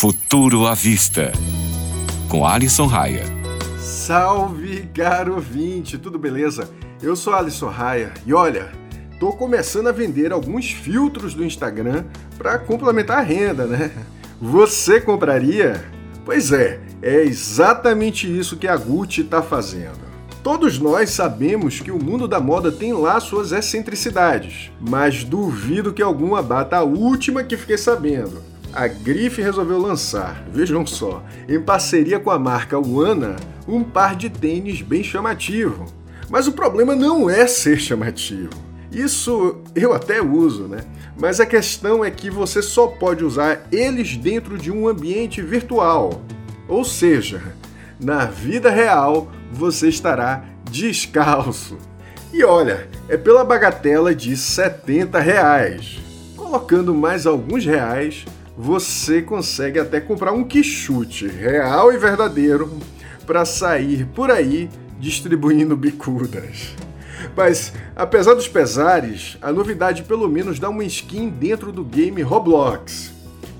Futuro à Vista, com Alisson Raia. Salve, caro ouvinte, tudo beleza? Eu sou Alisson Raia e olha, tô começando a vender alguns filtros do Instagram para complementar a renda, né? Você compraria? Pois é, é exatamente isso que a Gucci está fazendo. Todos nós sabemos que o mundo da moda tem lá suas excentricidades, mas duvido que alguma bata a última que fiquei sabendo a Grife resolveu lançar, vejam só, em parceria com a marca Wana, um par de tênis bem chamativo. Mas o problema não é ser chamativo. Isso eu até uso, né? Mas a questão é que você só pode usar eles dentro de um ambiente virtual. Ou seja, na vida real você estará descalço. E olha, é pela bagatela de 70 reais. Colocando mais alguns reais, você consegue até comprar um quichute real e verdadeiro para sair por aí distribuindo bicudas. Mas, apesar dos pesares, a novidade pelo menos dá uma skin dentro do game Roblox.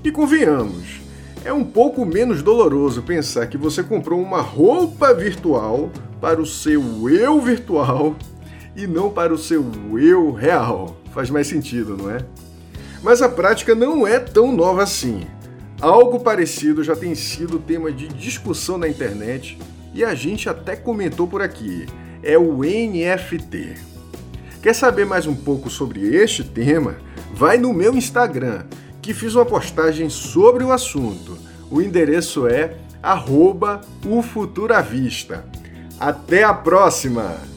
E convenhamos, é um pouco menos doloroso pensar que você comprou uma roupa virtual para o seu eu virtual e não para o seu eu real. Faz mais sentido, não é? Mas a prática não é tão nova assim. Algo parecido já tem sido tema de discussão na internet e a gente até comentou por aqui. É o NFT. Quer saber mais um pouco sobre este tema? Vai no meu Instagram, que fiz uma postagem sobre o assunto. O endereço é arroba Até a próxima!